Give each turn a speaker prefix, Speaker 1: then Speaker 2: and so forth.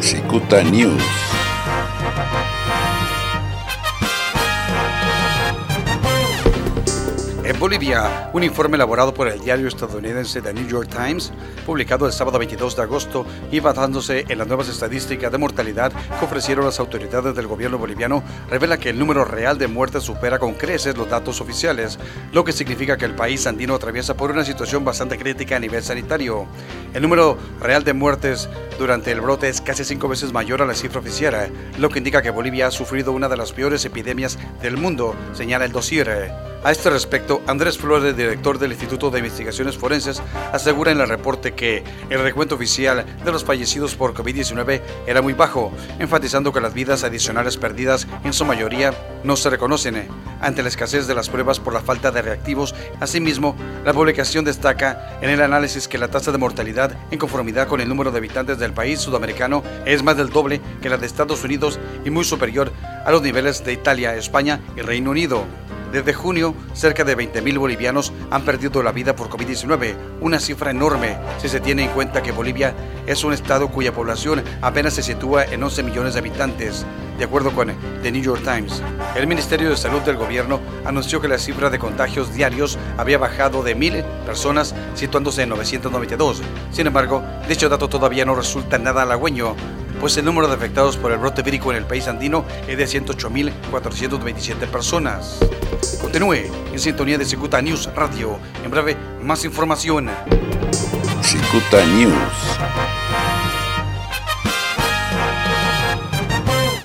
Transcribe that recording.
Speaker 1: Cicuta News.
Speaker 2: En Bolivia, un informe elaborado por el diario estadounidense The New York Times, publicado el sábado 22 de agosto y basándose en las nuevas estadísticas de mortalidad que ofrecieron las autoridades del gobierno boliviano, revela que el número real de muertes supera con creces los datos oficiales, lo que significa que el país andino atraviesa por una situación bastante crítica a nivel sanitario. El número real de muertes durante el brote es casi cinco veces mayor a la cifra oficial, lo que indica que Bolivia ha sufrido una de las peores epidemias del mundo, señala el dossier. A este respecto, Andrés Flores, director del Instituto de Investigaciones Forenses, asegura en el reporte que el recuento oficial de los fallecidos por COVID-19 era muy bajo, enfatizando que las vidas adicionales perdidas en su mayoría no se reconocen ante la escasez de las pruebas por la falta de reactivos. Asimismo, la publicación destaca en el análisis que la tasa de mortalidad en conformidad con el número de habitantes del país sudamericano es más del doble que la de Estados Unidos y muy superior a los niveles de Italia, España y Reino Unido. Desde junio, cerca de 20.000 bolivianos han perdido la vida por COVID-19, una cifra enorme si se tiene en cuenta que Bolivia es un estado cuya población apenas se sitúa en 11 millones de habitantes, de acuerdo con The New York Times. El Ministerio de Salud del gobierno anunció que la cifra de contagios diarios había bajado de 1.000 personas, situándose en 992. Sin embargo, dicho dato todavía no resulta nada halagüeño, pues el número de afectados por el brote vírico en el país andino es de 108.427 personas. Continúe en sintonía de Cicuta News Radio. En breve, más información.
Speaker 1: Cicuta News.